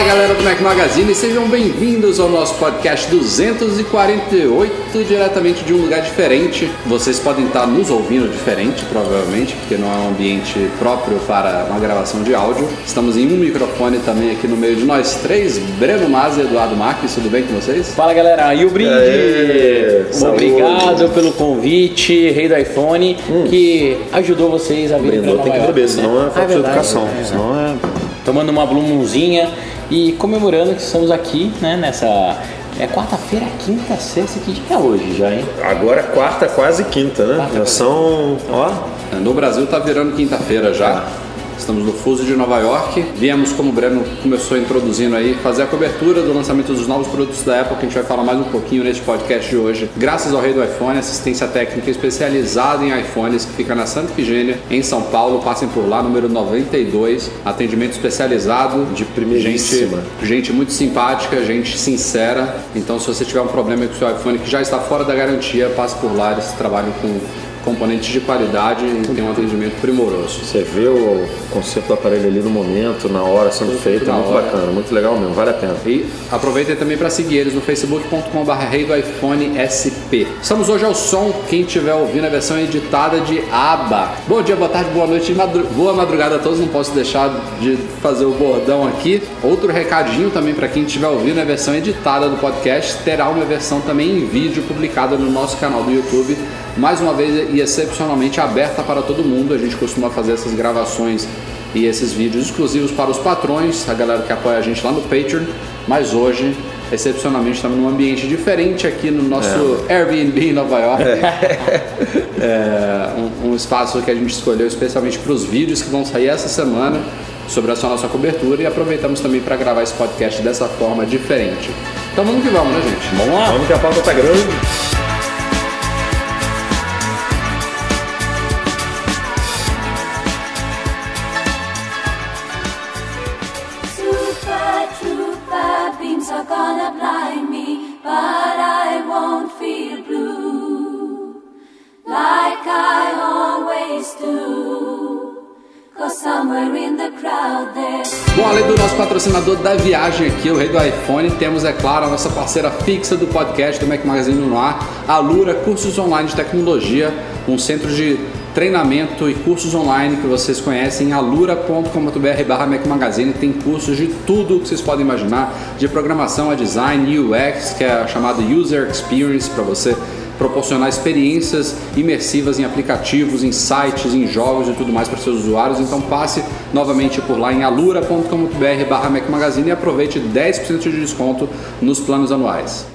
Fala galera do Mac Magazine, sejam bem-vindos ao nosso podcast 248, diretamente de um lugar diferente. Vocês podem estar nos ouvindo diferente, provavelmente, porque não é um ambiente próprio para uma gravação de áudio. Estamos em um microfone também aqui no meio de nós três, Breno Mas e Eduardo Marques, tudo bem com vocês? Fala galera, e o brinde? Aê, Obrigado pelo convite, rei do iPhone, que ajudou vocês a vir Brindou tem que beber, York, senão né? é falta de verdade, educação. é. Senão é. Tomando uma blumunzinha e comemorando que estamos aqui, né, nessa... É quarta-feira, quinta, sexta, que dia é hoje já, hein? Agora é quarta, quase quinta, né? Quarta, Já são. Ó. No Brasil tá virando quinta-feira já. Estamos no fuso de Nova York. Viemos, como o Breno começou introduzindo aí, fazer a cobertura do lançamento dos novos produtos da Apple, que a gente vai falar mais um pouquinho neste podcast de hoje. Graças ao Rei do iPhone, assistência técnica especializada em iPhones, que fica na Santa Efigênia, em São Paulo. Passem por lá, número 92. Atendimento especializado. De primeiríssima. Gente, gente muito simpática, gente sincera. Então, se você tiver um problema com o seu iPhone que já está fora da garantia, passe por lá. Eles trabalham com componentes de qualidade e tem um atendimento primoroso. Você vê o conceito do aparelho ali no momento, na hora sendo feito, é muito hora. bacana, muito legal mesmo, vale a pena. E aproveitem também para seguir eles no facebook.com.br rei do iPhone SP. Estamos hoje ao som, quem estiver ouvindo a versão editada de ABBA. Bom dia, boa tarde, boa noite, madru- boa madrugada a todos. Não posso deixar de fazer o bordão aqui. Outro recadinho também para quem estiver ouvindo a versão editada do podcast, terá uma versão também em vídeo publicada no nosso canal do YouTube. Mais uma vez e excepcionalmente aberta para todo mundo. A gente costuma fazer essas gravações e esses vídeos exclusivos para os patrões, a galera que apoia a gente lá no Patreon. Mas hoje, excepcionalmente, estamos num ambiente diferente aqui no nosso Airbnb em Nova York. É, um, um espaço que a gente escolheu especialmente para os vídeos que vão sair essa semana sobre essa nossa cobertura e aproveitamos também para gravar esse podcast dessa forma diferente. Então vamos que vamos, né, gente? Vamos lá? Vamos que a pauta tá grande. Bom, além do nosso patrocinador da viagem aqui, o Rei do iPhone, temos, é claro, a nossa parceira fixa do podcast do Mac Magazine no ar, a Lura Cursos Online de Tecnologia, um centro de treinamento e cursos online que vocês conhecem, alura.com.br barra Mac Magazine, tem cursos de tudo que vocês podem imaginar, de programação a design, UX, que é a chamada User Experience, para você proporcionar experiências imersivas em aplicativos, em sites, em jogos e tudo mais para seus usuários. Então passe novamente por lá em alura.com.br barra Magazine e aproveite 10% de desconto nos planos anuais.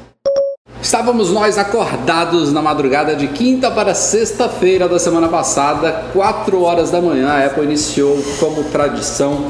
Estávamos nós acordados na madrugada de quinta para sexta-feira da semana passada, 4 horas da manhã. A Apple iniciou como tradição,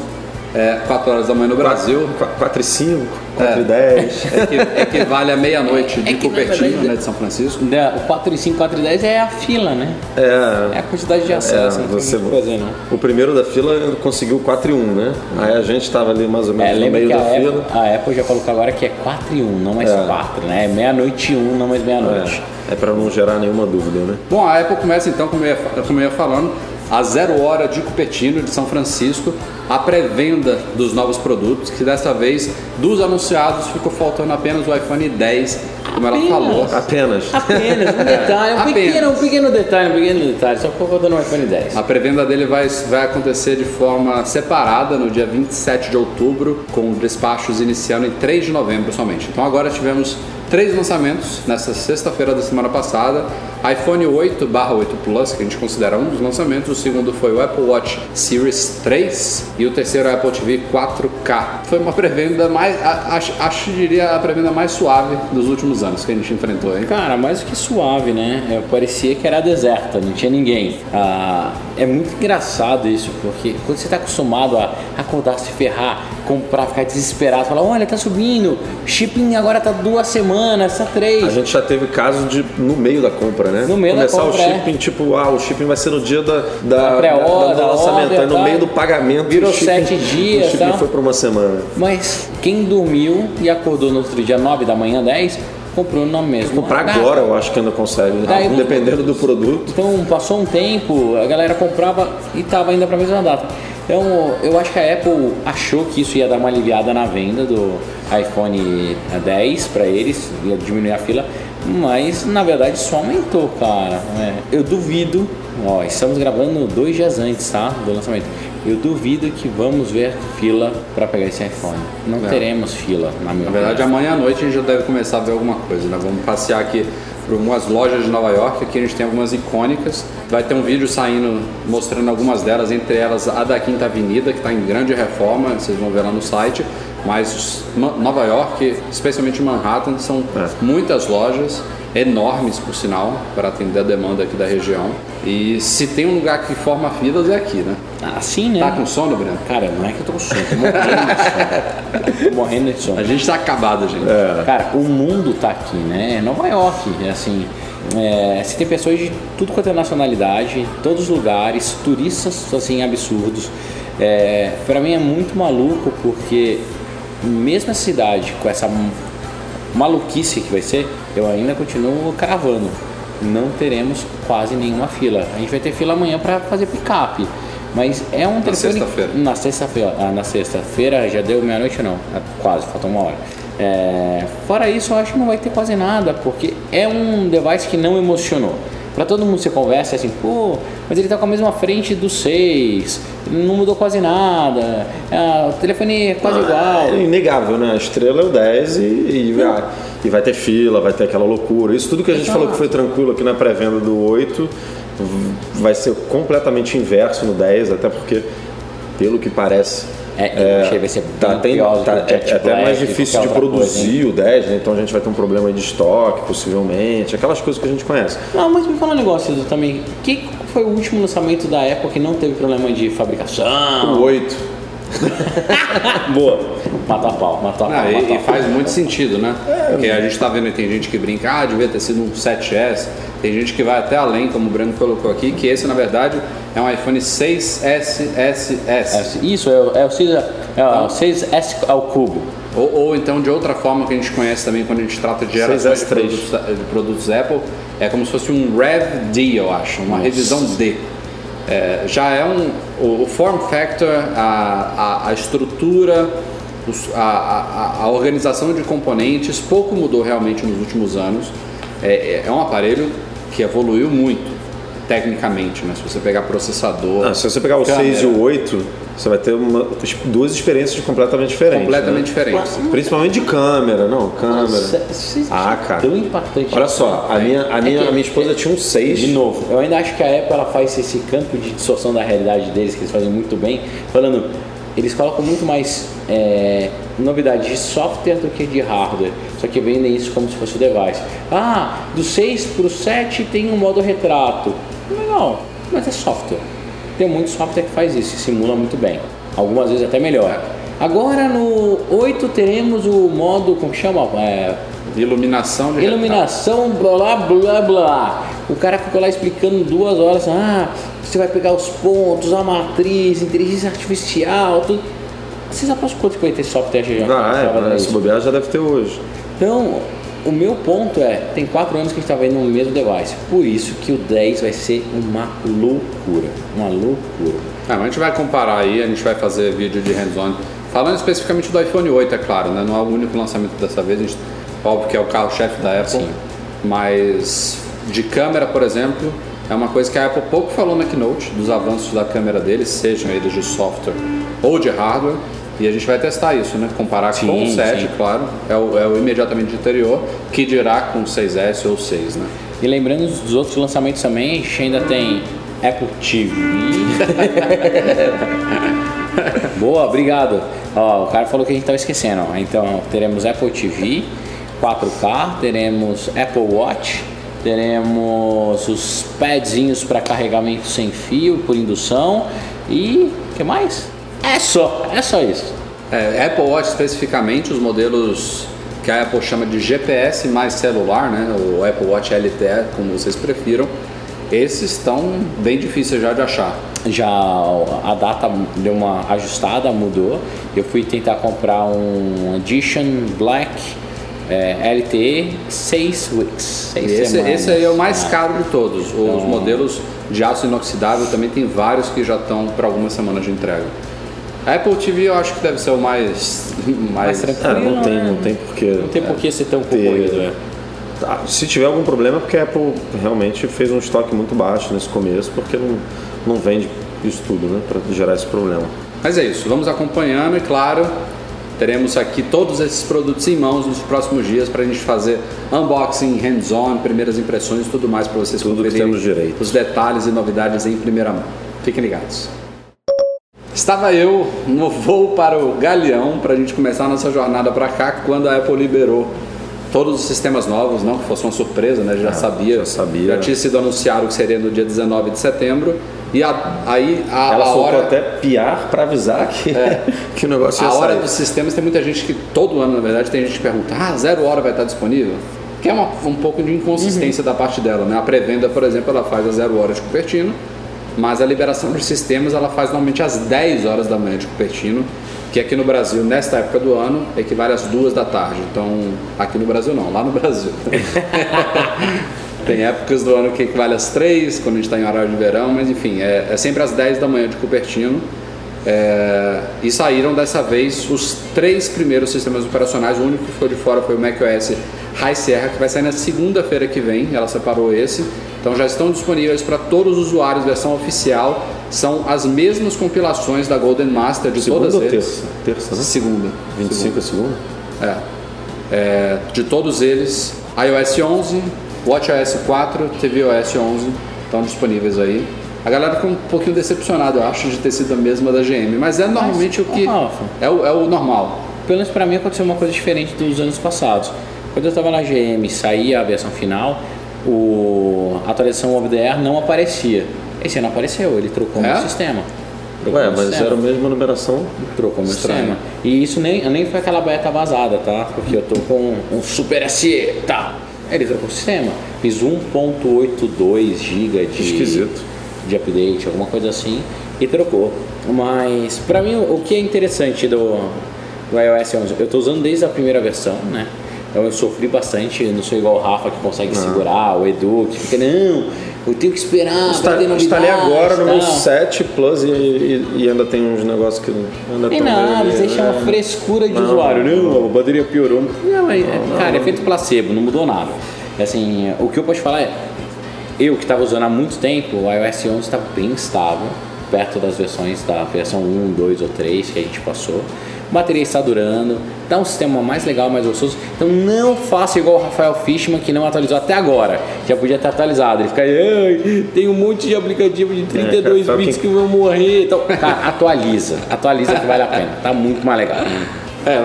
é, 4 horas da manhã no Brasil. 4 e 5, 4 e 10. É que, equivale à meia-noite de É que, na Cupertino, verdade, né, de São Francisco. Da- O 4 e 5, 4 e 10 é a fila, né? É É. a quantidade de acesso, É, não tem você, que fazer, não. o primeiro da fila conseguiu 4 e 1, né? Aí a gente tava ali mais ou É, menos no lembra meio que a da Apple, fila. a Apple já colocou agora que é 4 e 1, não mais É. 4, né? É meia-noite e 1, não mais meia-noite. É, é para não gerar nenhuma dúvida, né? Bom, a Apple começa então, como eu ia, como eu ia falando, a zero hora de Cupertino, de São Francisco, a pré-venda dos novos produtos, que dessa vez, dos anunciados, ficou faltando apenas o iPhone 10, como ela Apenas? falou. Apenas. Apenas, um detalhe, um Apenas. pequeno, um pequeno detalhe, um pequeno detalhe, só ficou faltando um iPhone 10. A pré-venda dele vai, vai acontecer de forma separada no dia 27 de outubro, com despachos iniciando em 3 de novembro somente. Então agora tivemos três lançamentos nessa sexta-feira da semana passada. iPhone 8 8 Plus, que a gente considera um dos lançamentos. O segundo foi o Apple Watch Series 3 e o terceiro é o Apple TV 4K. Foi uma pré-venda mais, acho, acho diria a pré-venda mais suave dos últimos anos que a gente enfrentou, hein? Cara, mais do que suave, né? É, parecia que era deserta, não tinha ninguém. Ah, é muito engraçado isso, porque quando você tá acostumado a acordar, se ferrar, comprar, ficar desesperado, falar, olha, tá subindo, shipping agora tá duas semanas, tá três. A gente já teve caso de, no meio da compra, né? No meio da Começar compra, o é. shipping, tipo, ah, o shipping vai ser no dia da, da, Da da- do da lançamento. order, Aí no tá? meio do pagamento, Virou o shipping- sete dias, O shipping tá? foi pra uma semana. Mas quem dormiu e acordou no outro dia, 9 da manhã, 10, comprou na mesma Comprar agora eu acho que ainda consegue, né? Daí- dependendo do produto. Então passou um tempo, a galera comprava e tava ainda para a mesma data. Então eu acho que a Apple achou que isso ia dar uma aliviada na venda do iPhone 10 para eles, ia diminuir a fila, mas na verdade só aumentou, cara. É, eu duvido, ó, estamos gravando dois dias antes, tá, do lançamento. Eu duvido que vamos ver fila para pegar esse iPhone. Não É. teremos fila, na minha Na verdade, amanhã à noite a gente já deve começar a ver alguma coisa, né? Vamos passear aqui por algumas lojas de Nova York, aqui a gente tem algumas icônicas. Vai ter um vídeo saindo mostrando algumas delas, entre elas a da Quinta Avenida, que está em grande reforma, vocês vão ver lá no site. Mas Ma- Nova York, especialmente Manhattan, são É. muitas lojas, enormes por sinal, para atender a demanda aqui da região. E se tem um lugar que forma filas é aqui, né? Assim, né? Tá com sono, Breno? Cara, não é que eu tô com sono, tô morrendo de sono. Morrendo de sono. A gente tá acabado, gente. Cara, o mundo tá aqui, né? É Nova York, é assim. É, você tem pessoas de tudo quanto é nacionalidade, todos os lugares, turistas assim absurdos. É, para mim é muito maluco porque mesmo a cidade com essa maluquice que vai ser, eu ainda continuo cravando. Não teremos quase nenhuma fila. A gente vai ter fila amanhã para fazer picape. Mas é um telefone. sexta-feira. Na sexta-feira. Ah, na sexta-feira já deu meia-noite não. Ah, Quase, faltou uma hora. É, fora isso, eu acho que não vai ter quase nada, porque é um device que não emocionou. Pra todo mundo você conversa é assim, pô, mas ele tá com a mesma frente do 6, não mudou quase nada, ah, o telefone é quase igual. É inegável, né? A estrela é o 10 e, e, vai, e vai ter fila, vai ter aquela loucura. Isso tudo que a gente falou que foi tranquilo aqui na pré-venda do 8 v- vai ser completamente inverso no 10, até porque, pelo que parece. É, eu achei que vai ser tá, tem- pior tá- é até mais difícil de outra coisa, produzir o 10, né? Então a gente vai ter um problema de estoque, possivelmente, aquelas coisas que a gente conhece. Não, mas me fala um negócio Edu, também. Que foi o último lançamento da Apple que não teve problema de fabricação? O 8. Boa. Mata a pau, mata a pau. Ah, mata e, a e pau. faz muito sentido, né? Porque a gente tá vendo, tem gente que brinca, ah, devia ter sido um 7S. Tem gente que vai até além, como o Branco colocou aqui, que esse, na verdade, é um iPhone 6S SS. É, Isso, é, o- é o 6, é o 6S ao cubo. Ou, ou então, de outra forma que a gente conhece também quando a gente trata de gerações de 6S3. produtos, de produtos Apple, é como se fosse um Rev D, eu acho, uma revisão D. É, já é um. O, o form factor, a, a, a estrutura, a, a, organização de componentes, pouco mudou realmente nos últimos anos. É, é um aparelho que evoluiu muito tecnicamente, né? Se você pegar processador. Ah, se você pegar o câmera, 6 e o 8, você vai ter uma- duas experiências completamente diferentes. completamente né? diferentes. Principalmente de câmera, não, câmera. Nossa, Ah, cara. Tão impactante. Olha só, a minha, a minha, que- a minha esposa tinha um 6. De novo, eu ainda acho que a Apple ela faz esse campo de distorção da realidade deles, que eles fazem muito bem, falando, eles colocam muito mais é, novidade de software do que de hardware, só que vendem isso como se fosse o device. Ah, do 6 para o 7 tem um modo retrato. Mas é software. Tem muito software que faz isso simula muito bem, algumas vezes até melhor. Agora no 8 teremos o modo, como que chama? É, Iluminação Iluminação, blá blá blá. O cara ficou lá explicando duas horas. Ah, você vai pegar os pontos, a matriz, inteligência artificial, tudo. Vocês apostam quanto que vai ter software já? Vai, isso? se bobear já deve ter hoje. Então, o meu ponto é, tem quatro anos que a gente está vendo no mesmo device. Por isso que o 10 vai ser uma loucura. Uma loucura. Ah, mas a gente vai comparar aí, a gente vai fazer vídeo de hands-on. Falando especificamente do iPhone 8, é claro, né? não é o único lançamento dessa vez, a gente, óbvio que é o carro-chefe da Apple, Sim. mas de câmera, por exemplo, é uma coisa que a Apple pouco falou na Keynote, dos avanços da câmera deles, sejam eles de software ou de hardware, e a gente vai testar isso, né? Comparar Sim, com o 7, sim. claro, é o, é o imediatamente anterior, que dirá com o 6S ou 6, né? E lembrando dos outros lançamentos também, a gente ainda tem Apple TV. Boa, obrigado. Ó, o cara falou que a gente estava esquecendo. ó. Então teremos Apple TV 4K, teremos Apple Watch, teremos os padzinhos para carregamento sem fio por indução e o que mais? É só, é só isso. É, Apple Watch especificamente, os modelos que a Apple chama de GPS mais celular, né? O Apple Watch LTE, como vocês prefiram, esses estão bem difíceis já de achar. Já a data deu uma ajustada, mudou. Eu fui tentar comprar um Edition Black é, LTE 6 weeks. Seis Esse, esse aí é o mais Ah. caro de todos. Os modelos de aço inoxidável também tem vários que já estão para algumas semanas de entrega. A Apple TV eu acho que deve ser o mais. mais, Mais tranquilo. Ah, não tem, né? não tem porquê. Não tem por que ser tão Ter- concorrido, é. Tá, Se tiver algum problema é porque a Apple realmente fez um estoque muito baixo nesse começo, porque não, não vende isso tudo, né? Para gerar esse problema. Mas é isso, vamos acompanhando e claro, teremos aqui todos esses produtos em mãos nos próximos dias para a gente fazer unboxing, hands-on, primeiras impressões e tudo mais para vocês Tudo que conferirem temos direito. os detalhes e novidades em primeira mão. Fiquem ligados. Estava eu no voo para o Galeão para a gente começar a nossa jornada para cá quando a Apple liberou todos os sistemas novos, não que fosse uma surpresa, né? Já sabia, já sabia. já tinha sido anunciado que seria no dia 19 de setembro e a- aí a, Ela a hora até piar para avisar que, que o negócio ia a hora sair. dos sistemas tem muita gente que todo ano, na verdade, tem gente que pergunta: ah, zero hora vai estar disponível? Que é uma- um pouco de inconsistência da parte dela, né? A pré-venda, por exemplo, ela faz às zero horas de Cupertino, mas a liberação dos sistemas ela faz normalmente às 10 horas da manhã de Cupertino, que aqui no Brasil, nesta época do ano, equivale às duas da tarde. Então, aqui no Brasil não, lá no Brasil. Tem épocas do ano que equivale às 3, quando a gente está em horário de verão, mas enfim, é, é sempre às 10 da manhã de Cupertino. É, e saíram dessa vez os três primeiros sistemas operacionais. O único que ficou de fora foi o macOS High Sierra, que vai sair na segunda-feira que vem. Ela separou esse. Então já estão disponíveis para todos os usuários, versão oficial. São as mesmas compilações da Golden Master de Segunda todas ou eles. terça? Terça, né? Segunda. 25 é segunda? É. É, de todos eles, iOS 11, WatchOS 4, tvOS 11 estão disponíveis aí. A galera ficou um pouquinho decepcionada, eu acho, de ter sido a mesma da GM, mas é normalmente o que é o, é o normal. Pelo menos pra mim aconteceu uma coisa diferente dos anos passados. Quando eu estava na GM e saía a versão final, o, a atualização OVDR não aparecia. Esse ano apareceu, ele trocou É? meu sistema. Trocou Ué, meu mas sistema. era a mesma numeração. Trocou meu Estranho. sistema. E isso nem, nem foi aquela beta vazada, tá? Porque eu tô com um Super SE, tá? Ele trocou o sistema. Fiz 1.82 GB de, Esquisito. de update, alguma coisa assim, e trocou. Mas pra mim o que é interessante do, do iOS 11, eu tô usando desde a primeira versão, né? Então eu sofri bastante, não sou igual o Rafa que consegue segurar, o Edu que fica, não, eu tenho que esperar, novidades, instalei agora no meu tal." 7 Plus e, e- e ainda tem uns negócios que ainda Tem nada, meio- eles deixam uma é. frescura de Não, usuário. Não, não. a bateria piorou. Não, é, é- cara, é feito placebo, não mudou nada. Assim, o que eu posso falar é, eu que estava usando há muito tempo, o iOS 11 está bem estável, perto das versões da versão 1, 2 ou 3 que a gente passou. A bateria está durando, dá um sistema mais legal, mais gostoso. Então não faça igual o Rafael Fishman que não atualizou até agora. Já podia ter atualizado. Ele fica aí, "Ai, tem um monte de aplicativo de 32 cara, bits quem- que vão morrer. Então, cara, atualiza. Atualiza que vale a pena. Tá muito mais legal. É,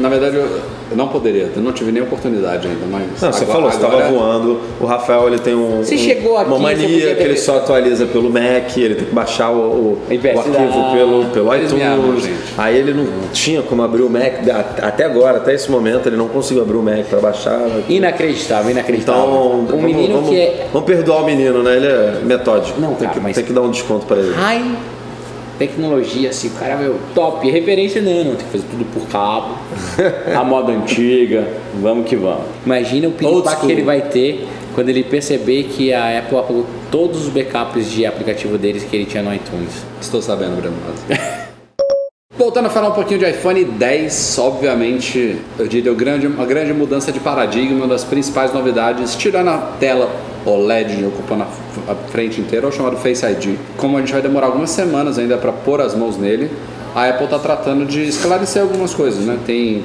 na verdade eu, não poderia, eu não tive nem oportunidade ainda, mas. Não, você agora- falou, você agora- estava voando. O Rafael ele tem um, Você um- chegou aqui, uma mania que ele só atualiza pelo Mac, ele tem que baixar o, o, o arquivo pelo, pelo iTunes. Aí ele não tinha como abrir o Mac, até agora, até esse momento, ele não conseguiu abrir o Mac para baixar. Inacreditável, inacreditável. Então, um vamos, menino vamos- que é vamos perdoar o menino, né? Ele é metódico. Não, tem, cara, que, mas- tem que dar um desconto para ele. high tecnologia, assim, o cara, meu, top. Referência não, não, tem que fazer tudo por cabo. a moda antiga, vamos que vamos. Imagina o piripaque que ele vai ter quando ele perceber que a Apple apagou todos os backups de aplicativo deles que ele tinha no iTunes. Estou sabendo, Breno. Mas- Voltando a falar um pouquinho de iPhone 10, obviamente, eu diria o grande, uma grande mudança de paradigma, uma das principais novidades, tirando a tela OLED ocupando a, frente inteira, é o chamado Face ID. Como a gente vai demorar algumas semanas ainda para pôr as mãos nele, a Apple está tratando de esclarecer algumas coisas, né? Tem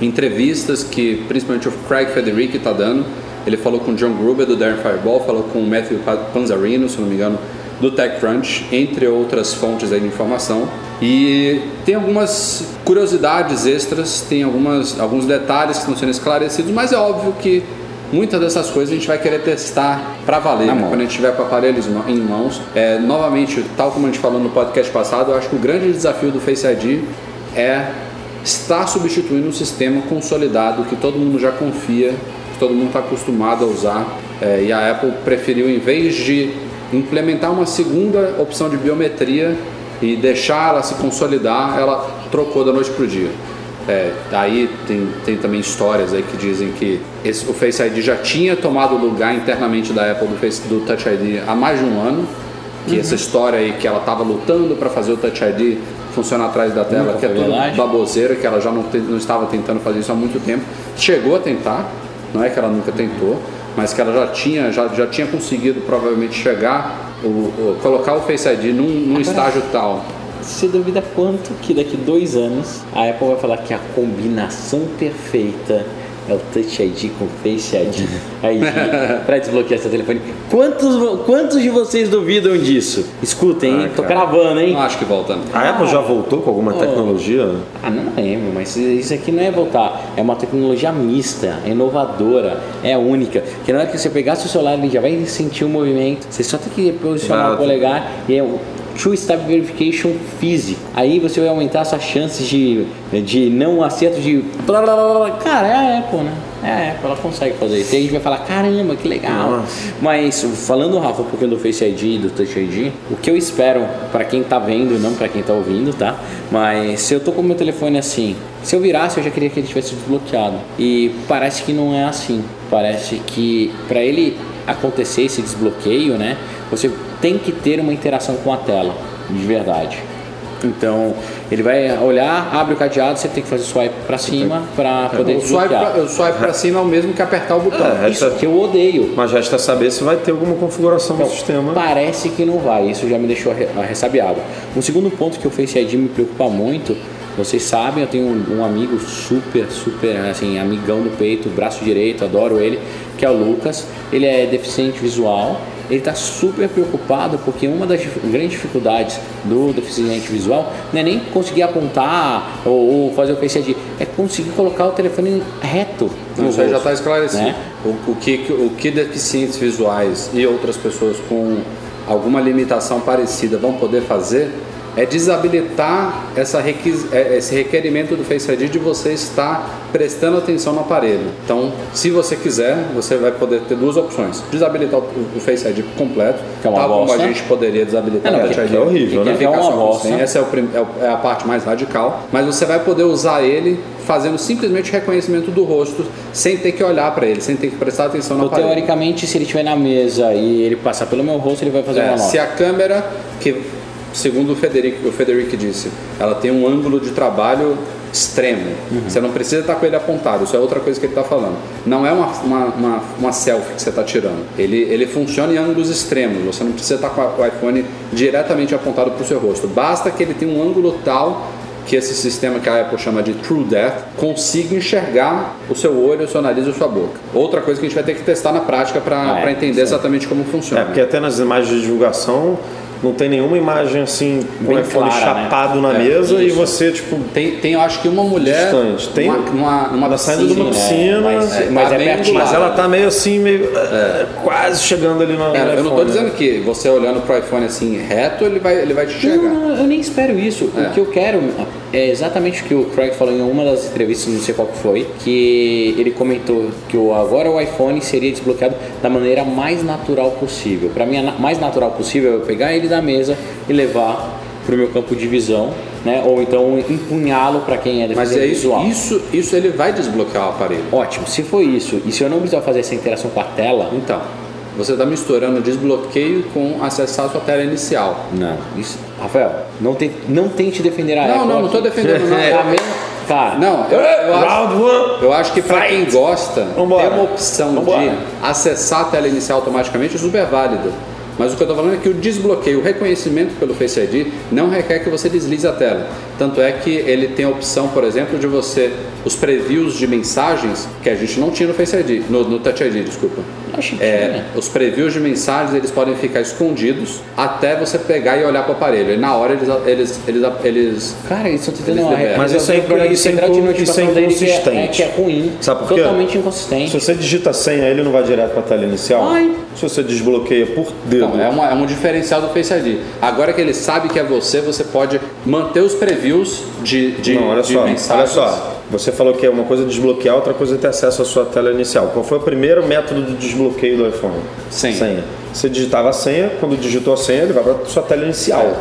entrevistas que principalmente o Craig Federici está dando. Ele falou com o John Gruber do Darren Fireball, falou com o Matthew Pa- Panzarino, se não me engano, do TechCrunch, entre outras fontes de informação. E tem algumas curiosidades extras, tem algumas, alguns detalhes que estão sendo esclarecidos, mas é óbvio que muitas dessas coisas a gente vai querer testar para valer, né? quando a gente tiver com aparelhos em mãos. É, novamente, tal como a gente falou no podcast passado, eu acho que o grande desafio do Face ID é estar substituindo um sistema consolidado que todo mundo já confia, que todo mundo está acostumado a usar. É, e a Apple preferiu, em vez de implementar uma segunda opção de biometria e deixar ela se consolidar, ela trocou da noite para o dia. É, aí tem, tem também histórias aí que dizem que esse- o Face ID já tinha tomado lugar internamente da Apple do, Face, do Touch ID há mais de um ano. Que essa história aí que ela estava lutando para fazer o Touch ID funcionar atrás da tela, Nunca que é tudo verdade. baboseira, que ela já não, te- não estava tentando fazer isso há muito tempo. Chegou a tentar, não é que ela nunca tentou, mas que ela já tinha, já, já tinha conseguido provavelmente chegar, o, o- colocar o Face ID num, num estágio tal Você duvida quanto que daqui dois anos a Apple vai falar que a combinação perfeita é o Touch ID com Face ID, ID para desbloquear seu telefone. Quantos, quantos de vocês duvidam disso? Escutem, hein? Tô cara. cravando, hein? Não acho que volta. A Apple já voltou com alguma tecnologia? Ah, não lembro, mas isso aqui não é voltar. É uma tecnologia mista, é inovadora, é única. Que na hora que você pegar seu celular, ele já vai sentir o movimento. Você só tem que posicionar o polegar e é um True Step Verification físico. Aí você vai aumentar suas chances de, de não acerto de. blá, blá, blá, blá. Cara, é a Apple, né? É a Apple, ela consegue fazer isso. E a gente vai falar, caramba, que legal. Nossa. Mas falando, Rafa, um pouquinho do Face ID e do Touch ID, o que eu espero para quem tá vendo, não para quem tá ouvindo, tá? Mas se eu tô com o meu telefone assim, se eu virasse, eu já queria que ele tivesse desbloqueado. E parece que não é assim. Parece que para ele acontecer esse desbloqueio, né? Você tem que ter uma interação com a tela, de verdade. Então, ele vai olhar, abre o cadeado, você tem que fazer swipe para cima para poder O swipe, desbloquear. pra, o swipe pra cima é o mesmo que apertar o botão. É, Isso resta- que eu odeio. Mas resta saber se vai ter alguma configuração no sistema. Parece que não vai, isso já me deixou re- ressabiado. Um segundo ponto que o Face ID me preocupa muito, vocês sabem, eu tenho um, um amigo super, super, assim, amigão do peito, braço direito, adoro ele, que é o Lucas. Ele é deficiente visual, ele está super preocupado porque uma das grandes dificuldades do deficiente visual não é nem conseguir apontar ou, ou fazer o Face ID, é conseguir colocar o telefone reto. no Isso aí já está esclarecido. né? O, o que, o que deficientes visuais e outras pessoas com alguma limitação parecida vão poder fazer é desabilitar essa requis, é- esse requerimento do Face ID de você estar prestando atenção no aparelho. Então, se você quiser, você vai poder ter duas opções: desabilitar o, Face ID completo, Que é uma tal como a bosta. gente poderia desabilitar É, não, o que- ID. é horrível, né? É uma bosta. Essa é, o prim- é é a parte mais radical, mas você vai poder usar ele fazendo simplesmente reconhecimento do rosto, sem ter que olhar para ele, sem ter que prestar atenção no Então, aparelho. teoricamente, se ele estiver na mesa e ele passar pelo meu rosto, ele vai fazer É, uma nota. se a câmera, que segundo o Federico, o Federico disse, ela tem um ângulo de trabalho extremo. Uhum. Você não precisa estar com ele apontado, isso é outra coisa que ele está falando. Não é uma, uma, uma, uma selfie que você está tirando. Ele, ele funciona em ângulos extremos. Você não precisa estar com o iPhone diretamente apontado para o seu rosto. Basta que ele tenha um ângulo tal que esse sistema que a Apple chama de True Depth consiga enxergar o seu olho, o seu nariz e a sua boca. Outra coisa que a gente vai ter que testar na prática para Ah, é, entender sim. exatamente como funciona. É, porque até nas imagens de divulgação não tem nenhuma imagem assim com o iPhone clara, né? chapado na É, mesa e isso. você, tipo, Tem, tem, eu acho que uma mulher Distante. Tem- numa, numa, numa ela saindo de uma piscina. piscina, mas, é, mas tá é pertinho. mas ela tá meio assim, meio é, quase chegando ali no, no É, eu não estou né? dizendo que você olhando pro iPhone assim reto, ele vai, ele vai te Não, enxergar. não, eu nem espero isso. É. O que eu quero é exatamente o que o Craig falou em uma das entrevistas, não sei qual que foi, que ele comentou que o, agora o iPhone seria desbloqueado da maneira mais natural possível. Para mim, a na- mais natural possível é eu pegar ele da mesa e levar para o meu campo de visão, né? Ou então empunhá-lo para quem é Mas é isso, visual. isso, isso ele vai desbloquear o aparelho. Ótimo, se for isso, e se eu não precisar fazer essa interação com a tela, Então, você está misturando desbloqueio com acessar a sua tela inicial. não. Isso, Rafael, não, tem, não tente defender a Não, Apple não, não estou defendendo não. É a mesma- cara, Não, eu, eu acho, eu acho que para quem gosta, Vambora. ter uma opção Vambora. de acessar a tela inicial automaticamente é super válida. Mas o que eu estou falando é que o desbloqueio, o reconhecimento pelo Face ID não requer que você deslize a tela. Tanto é que ele tem a opção, por exemplo, de você os previews de mensagens que a gente não tinha no Face ID, no, no Touch ID, desculpa. Acho que É, tinha. os previews de mensagens eles podem ficar escondidos até você pegar e olhar para o aparelho. E na hora eles eles eles, eles Cara, eles estão tentando Eles uma liberam. Mas isso é isso é isso é que é- inconsistente. É, que é ruim. Sabe por quê? Totalmente Se inconsistente. você digita a senha, ele não vai direto para a tela inicial. Vai. Se você desbloqueia por dedo. Não, é, uma- é um diferencial do Face ID. Agora que ele sabe que é você, você pode manter os previews de, de, Não, olha de só, olha mensagens. só. Você falou que é uma coisa desbloquear, outra coisa é ter acesso à sua tela inicial. Qual foi o primeiro método de desbloqueio do iPhone? Senha. Você digitava a senha, quando digitou a senha, ele vai para sua tela inicial.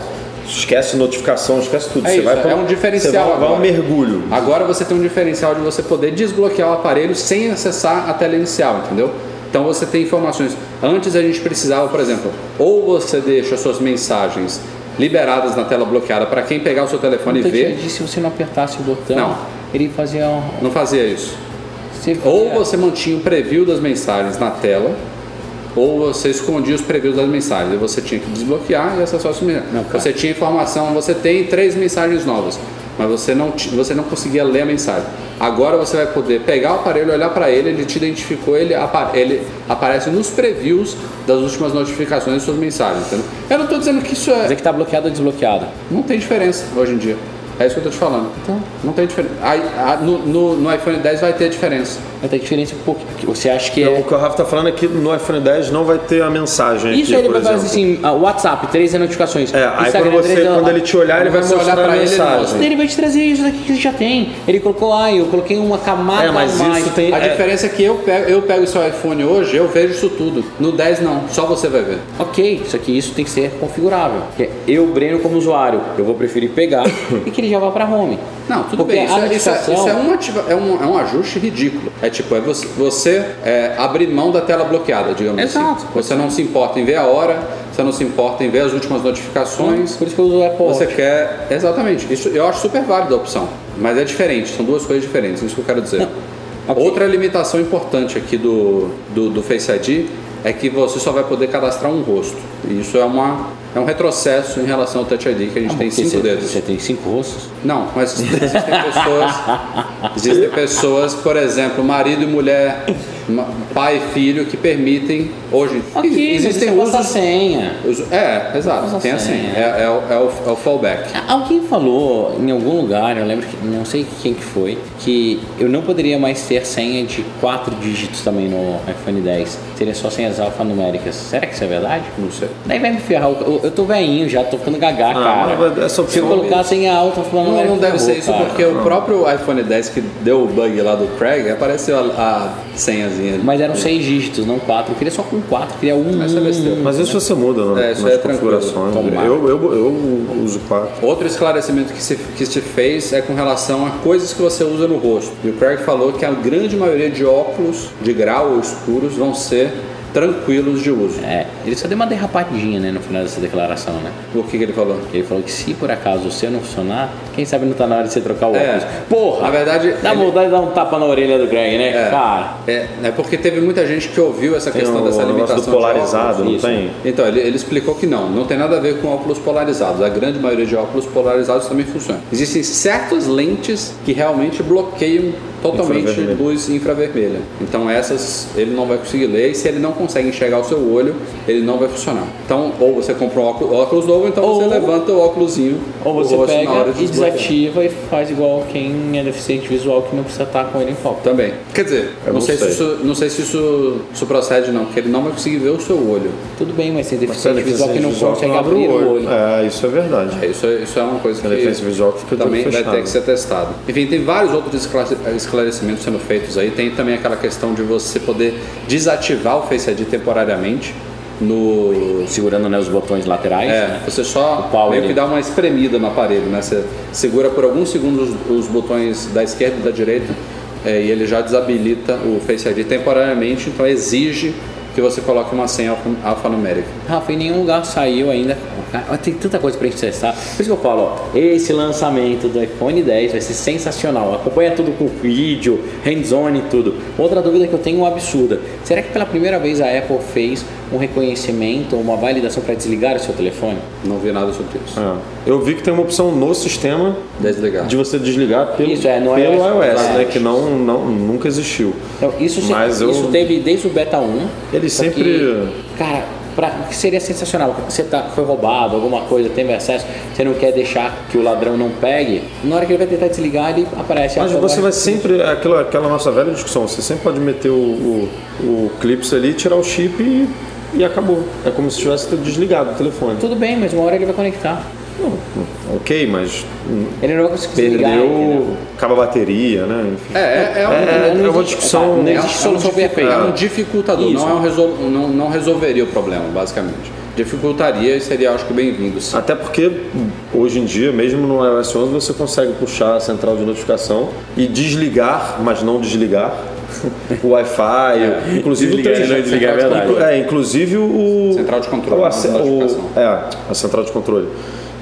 Esquece notificação, esquece tudo. É você isso, vai pra- é um diferencial Você vai, vai um mergulho. Agora você tem um diferencial de você poder desbloquear o aparelho sem acessar a tela inicial, entendeu? Então você tem informações. Antes a gente precisava, por exemplo, ou você deixa suas mensagens liberadas na tela bloqueada para quem pegar o seu telefone e Então, ver. disse, se você não apertasse o botão, Não. ele fazia um... Não fazia isso. Você Ou você mantinha o preview das mensagens na tela, ou você escondia os previews das mensagens. E você tinha que desbloquear e acessar as mensagens. Não. Você tinha informação, você tem três mensagens novas, mas você não, você não conseguia ler a mensagem. Agora você vai poder pegar o aparelho, olhar para ele, ele te identificou, ele, apa- ele aparece nos previews das últimas notificações das suas mensagens. Entendeu? Eu não estou dizendo que isso é. Dizer que tá bloqueado ou desbloqueado. Não tem diferença hoje em dia. É isso que eu estou te falando. Então. Não tem diferença. Aí, no, no- no iPhone 10 vai ter diferença. Vai ter diferença porque você acha que Então, é... o que o Rafa está falando é que no iPhone 10 não vai ter a mensagem Isso aqui, ele por vai fazer assim, ah, WhatsApp, três notificações. É, aí quando, você, três- quando ele te olhar, ele vai Quando você olhar mostrar a pra ele, ele mensagem. vai te trazer isso daqui que você já tem. Ele colocou, ah, eu coloquei uma camada É, mas a mais. isso tem- A É. diferença é que eu pego, eu pego o seu iPhone hoje, eu vejo isso tudo. No 10 não, só você vai ver. Ok, isso aqui isso tem que ser configurável. Eu, Breno, como usuário, eu vou preferir pegar e que ele já vá para home. Não, tudo Porque bem. Isso, a é, isso, é, isso é um ativa- é, um, é um ajuste ridículo. É tipo, é você, você é, abrir mão da tela bloqueada, digamos Exato. assim. Você não se importa em ver a hora, você não se importa em ver as últimas notificações. Por isso que eu uso o Apple Você Watch. quer. Exatamente. Isso eu acho super válida a opção. Mas é diferente, são duas coisas diferentes, isso que eu quero dizer. ok. Outra limitação importante aqui do, do, do Face ID é que você só vai poder cadastrar um rosto. E isso é, uma, é um retrocesso em relação ao Touch ID, que a gente tem Porque cinco você, dedos. Você tem cinco rostos? Não, mas existem pessoas. Existem pessoas, por exemplo, marido e mulher, pai e filho, que permitem hoje. Ok, existem a usos. senha. uso- É, exato, a tem assim. senha. É, é o, é, o, é o fallback. Alguém falou em algum lugar, eu lembro que não sei quem que foi, que eu não poderia mais ter senha de quatro dígitos também no iPhone 10. Seria só senhas alfanuméricas. Será que isso é verdade? Não sei. Daí vai me ferrar. Eu, eu tô velhinho já, tô ficando gagá, cara. mas essa Se eu opção- colocar a senha alta Não, alfanumérica. não deve ferrou, ser isso, cara. porque o próprio iPhone 10 que deu o bug lá do Craig, apareceu a, a senhazinha. Mas eram seis dígitos, não quatro. Eu queria só com quatro, eu queria um. Essa é besteira. Mas isso você muda né, É, isso nas é tranquilo. configurações. Eu, eu, eu uso quatro. Outro esclarecimento que se, que se fez é com relação a coisas que você usa no rosto. E o Craig falou que a grande maioria de óculos de grau ou escuros vão ser tranquilos de uso. É, ele só deu uma derrapadinha, né, no final dessa declaração, né? O que, que ele falou? Ele falou que se por acaso o seu não funcionar, quem sabe não tá na hora de você trocar o É. óculos. Porra! Na verdade, Dá ele- vontade de dar um tapa na orelha do Greg, né? É, Cara. é, é porque teve muita gente que ouviu essa Tem questão o dessa limitação do polarizado, de não óculos. tem? Então, ele, ele explicou que não, não tem nada a ver com óculos polarizados. A grande maioria de óculos polarizados também funciona. Existem certas lentes que realmente bloqueiam totalmente Infravermelho. luz infravermelha. Então essas ele não vai conseguir ler e se ele não consegue enxergar o seu olho, ele não vai funcionar. Então, ou você compra um óculos, óculos novo, então você Ou- levanta o óculosinho Ou você o pega hora de e desativa e faz igual quem é deficiente visual que não precisa estar com ele em foco. Também. Quer dizer, não, não sei, sei. Se isso, não sei se isso, isso procede não, porque ele não vai conseguir ver o seu olho. Tudo bem, mas tem Mas deficiente visual que não visual consegue abrir o olho. É, isso é verdade. É, Isso, é- isso é uma coisa que que também vai ter que ser testado. Enfim, tem vários outros esclare- esclarecimentos sendo feitos aí. Tem também aquela questão de você poder desativar o Face ID temporariamente no Segurando né, os botões laterais. É, né? você só meio que dá uma espremida no aparelho, né? Você segura por alguns segundos os, os botões da esquerda e da direita é, e ele já desabilita o Face ID temporariamente, então exige que você coloque uma senha alfa- alfanumérica. Rafa, em nenhum lugar saiu ainda Cara, tem tanta coisa pra gente testar. Por isso que eu falo, ó, esse lançamento do iPhone 10 vai ser sensacional. Acompanha tudo com vídeo, hands-on e tudo. Outra dúvida que eu tenho absurda. Será que pela primeira vez a Apple fez um reconhecimento ou uma validação para desligar o seu telefone? Não vi nada sobre isso. É. Eu vi que tem uma opção no sistema Desligar. de você desligar pelo, Isso, é, no pelo iOS, iOS, né? Que não, não, nunca existiu. Então, isso, se- Mas eu- isso teve desde o beta 1. Ele sempre- que, cara, pra, que seria sensacional. Você tá, foi roubado, alguma coisa, teve acesso, você não quer deixar que o ladrão não pegue. Na hora que ele vai tentar desligar, ele aparece. Mas você vai sempre, aquela, aquela nossa velha discussão, você sempre pode meter o, o, o clips ali, tirar o chip e, e acabou. É como se tivesse desligado o telefone. Tudo bem, mas uma hora ele vai conectar. Ok, mas Ele não vai conseguir perdeu, acaba a bateria, né? Enfim. É, é, é, um, É, não é uma existe- discussão- Não é um- existe é um solução dificu- perfeita. É um dificultador, Isso. não, é um resol- não, não resolveria o problema, basicamente. Dificultaria e seria, acho que, bem-vindo. Até porque hoje em dia, mesmo no iOS 11, você consegue puxar a central de notificação e desligar, mas não desligar. O Wi-Fi, inclusive Desligar o 3G. e não desligar, é verdade. É, inclusive o. Central de controle, o não de o- é, a central de controle.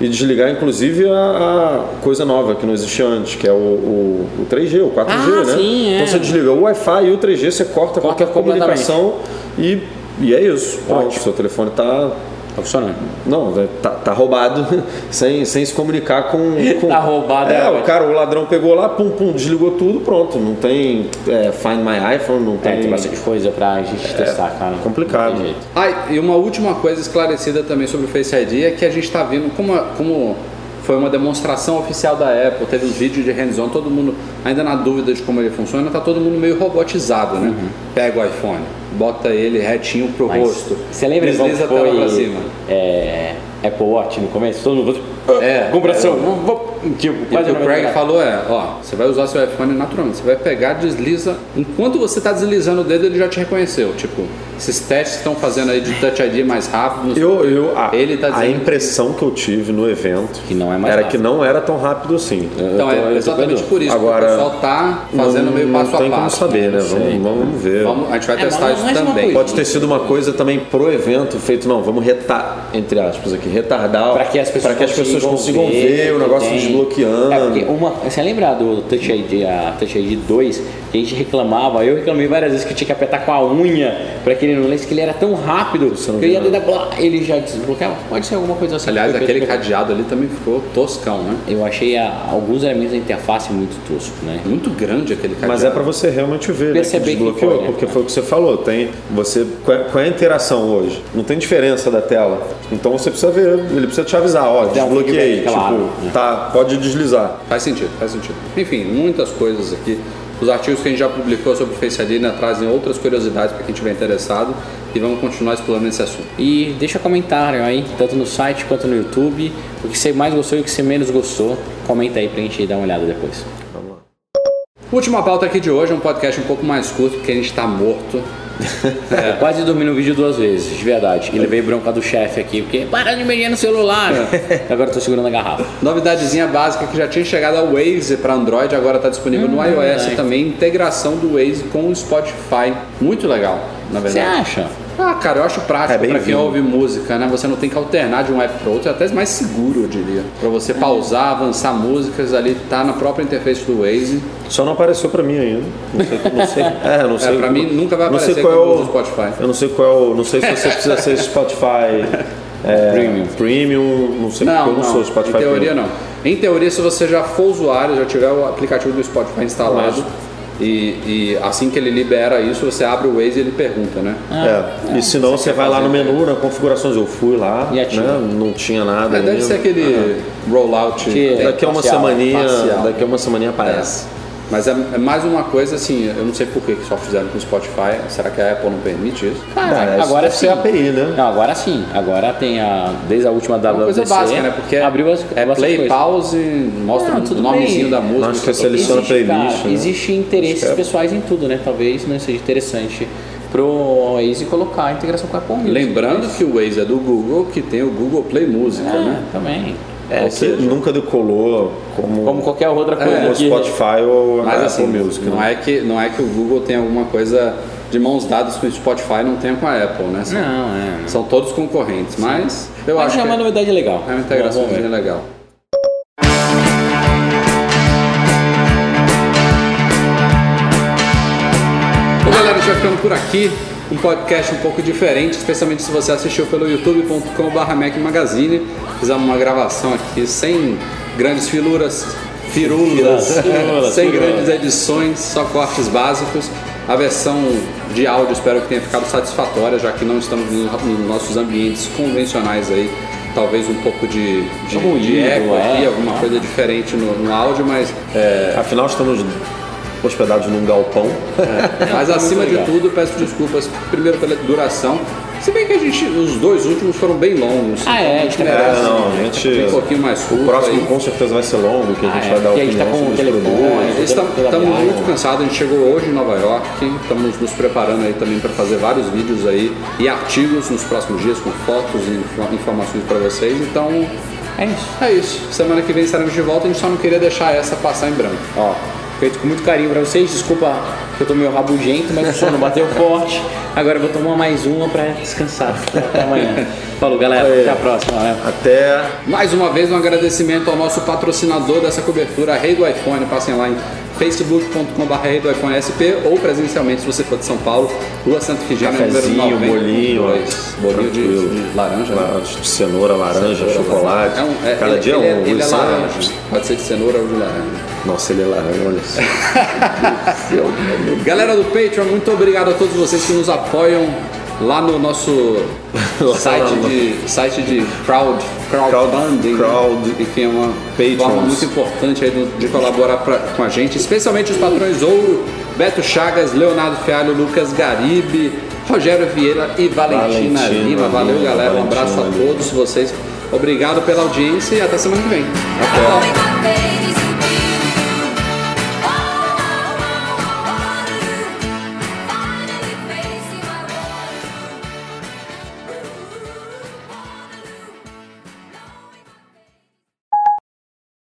E desligar, inclusive, a, a coisa nova que não existia antes, que é o, o, o 3G, o 4G, Ah, né? sim, é. Então você desliga o Wi-Fi e o 3G, você corta, qualquer completamente. comunicação e, e é isso. Pronto, seu telefone está Tá funcionando. não, é, tá, tá roubado sem, sem se comunicar com. com- Tá roubado, É, é, o cara, o ladrão pegou lá, pum, pum, desligou tudo, pronto. Não tem é, Find My iPhone, não É, tem. tem bastante coisa pra gente testar, cara. complicado. Ah, e uma última coisa esclarecida também sobre o Face ID é que a gente está vendo como, como foi uma demonstração oficial da Apple, teve um vídeo de hands-on, todo mundo ainda na dúvida de como ele funciona, tá todo mundo meio robotizado, né? Pega o iPhone, bota ele retinho pro. Mas rosto, Você lembra desliza a tela pra foi cima. é, Apple Watch no começo? Todo mundo. É, Compração. é. Tipo, E o quase que o Craig falou é, ó, você vai usar seu iPhone naturalmente, você vai pegar, desliza, enquanto você está deslizando o dedo, ele já te reconheceu. Tipo, esses testes que estão fazendo aí de Touch ID mais rápido, Eu, o eu, a, ele tá a impressão que eu tive no evento Que não é mais era rápido. que não era tão rápido assim. Então é tô exatamente por isso Agora, que o pessoal tá fazendo não, meio passo não tem a como passo. saber, né? Vamos, vamos ver. Vamos, a gente vai É, testar isso também. Pode ter sido uma coisa também pro evento feito, não, vamos retar, entre aspas aqui, retardar Para que as pessoas, que as pessoas consigam ver, o que negócio tem. Desbloqueando. É porque uma, você lembra do Touch ID, a Touch ID 2, que a gente reclamava, eu reclamei várias vezes que tinha que apertar com a unha para que ele não lesse, que ele era tão rápido que eu ia dar blá, ele já desbloqueava. Pode ser alguma coisa assim. Aliás, aquele cadeado ali também ficou toscão, né? Eu achei a- alguns elementos da interface muito tosco, né? Muito grande aquele cadeado. Mas é pra você realmente ver, né, Perceber que que desbloqueou, foi, né? porque foi o que você falou. Tem você qual é, qual é a interação hoje? Não tem diferença da tela. Então você precisa ver, ele precisa te avisar, ó, desbloqueei, claro, tipo, né? tá, pode deslizar. Faz sentido, faz sentido. Enfim, muitas coisas aqui. Os artigos que a gente já publicou sobre o Face ID ainda trazem outras curiosidades para quem estiver interessado e vamos continuar explorando esse assunto. E deixa comentário aí, tanto no site quanto no YouTube, o que você mais gostou e o que você menos gostou. Comenta aí pra gente dar uma olhada depois. Última pauta aqui de hoje é um podcast um pouco mais curto porque a gente está morto. Eu quase dormi no vídeo duas vezes, de verdade. E levei bronca do chefe aqui, porque para de mexer no celular. Agora eu tô segurando a garrafa. Novidadezinha básica que já tinha chegado ao Waze para Android, agora está disponível no Hum, iOS é. também. Integração do Waze com o Spotify. Muito legal, na Você verdade. acha? Ah, cara, eu acho É prático bem para quem ouve música, né? Você não tem que alternar de um app para outro, é até mais seguro, eu diria. Para você pausar, avançar músicas ali, tá na própria interface do Waze. Só não apareceu pra mim ainda. Não sei, não sei. É, não sei. pra mim nunca vai não sei aparecer qual é o Spotify. Eu não sei qual é o, não sei se você precisa ser Spotify é, Premium. Premium, não sei porque Não, eu não, não, sou Spotify em teoria Premium. não. Em teoria, se você já for usuário, já tiver o aplicativo do Spotify instalado, e, e assim que ele libera isso, você abre o Waze e ele pergunta, né? É. E se não, você vai lá no menu, na configurações, eu fui lá, E né? não tinha nada. É, deve ser aquele rollout. Que- Daqui a uma semaninha, parcial. daqui a uma semaninha aparece. É. Mas é, é mais uma coisa assim, eu não sei por que que só fizeram com o Spotify. Será que a Apple não permite isso? Ah, isso agora sim. API, né? Não, agora sim. Agora tem a. Desde a última É uma WWDC. coisa básica, né? Porque abriu as, é play, coisa. pause, mostra Não, o tudo nomezinho bem. da música. Acho que você seleciona Existe, playlist, cara, né? Existe interesses é. pessoais em tudo, né? Talvez não seja interessante pro Waze colocar a integração com a Apple Music. Lembrando que o Waze é do Google, que tem o Google Play Música, É, né? também. É, Ou que seja- nunca decolou como, Como qualquer outra coisa como o que- Spotify ou a Mas Apple assim, Music. não né? é, que, não é que o Google tem alguma coisa de mãos dadas com o Spotify não tem com a Apple, né? São, Não, é. não. são todos concorrentes, mas eu Mas acho é uma novidade legal. é uma integração ver. legal. Bom, galera, vai ficando por aqui. Um podcast um pouco diferente, especialmente se você assistiu pelo youtube.com.br Mac Magazine. Fizemos uma gravação aqui sem grandes filuras, firulas, Firulas, sem firulas. grandes edições, só cortes básicos. A versão de áudio espero que tenha ficado satisfatória, já que não estamos no- nos nossos ambientes convencionais aí. Talvez um pouco de, de, de eco aqui, é. alguma coisa diferente no, no áudio, mas é, Afinal, estamos hospedados num galpão. Mas acima de tudo, peço desculpas primeiro pela duração. Se bem que a gente, os dois últimos foram bem longos. Ah, é, a gente tá merece É, não, a gente. um pouquinho mais curto. O próximo aí. com certeza vai ser longo, que a gente Ah, vai é, dar porque a gente tá opinião com sobre o os produtos. Estamos viagem. muito cansados, a gente chegou hoje em Nova York, estamos nos preparando aí também para fazer vários vídeos aí e artigos nos próximos dias com fotos e info- informações para vocês. Então É isso. é isso. Semana que vem estaremos de volta, a gente só não queria deixar essa passar em branco. Ó, feito com muito carinho pra vocês. Desculpa que eu tô meio rabugento, mas o sono bateu forte. Agora eu vou tomar mais uma pra descansar. Até amanhã. Falou, galera. Até a próxima. né? Até Mais uma vez, um agradecimento ao nosso patrocinador dessa cobertura, Rei do iPhone. Passem lá em facebook.com.br do iPhone SP ou presencialmente se você for de São Paulo, Rua Santa Efigênia, número Cafezinho, 90. bolinho. Bolinho de, de laranja. né? de cenoura, laranja, chocolate. É um, é, Cada ele, dia ele, um. é, ele é laranja. Pode ser de cenoura ou de laranja. Nossa, ele é laranja, olha só. Galera do Patreon, muito obrigado a todos vocês que nos apoiam lá no nosso site, de, site de crowd, crowdfunding. crowd- né? Enfim, é uma Patrons. forma muito importante aí de colaborar pra- com a gente, especialmente os patrões Ouro, Beto Chagas, Leonardo Fialho, Lucas Garibe, Rogério Vieira e Valentina, Valentina Lima. Valeu, Lima, galera. Um abraço a Valentina Lima. todos vocês. Obrigado pela audiência e até semana que vem. Face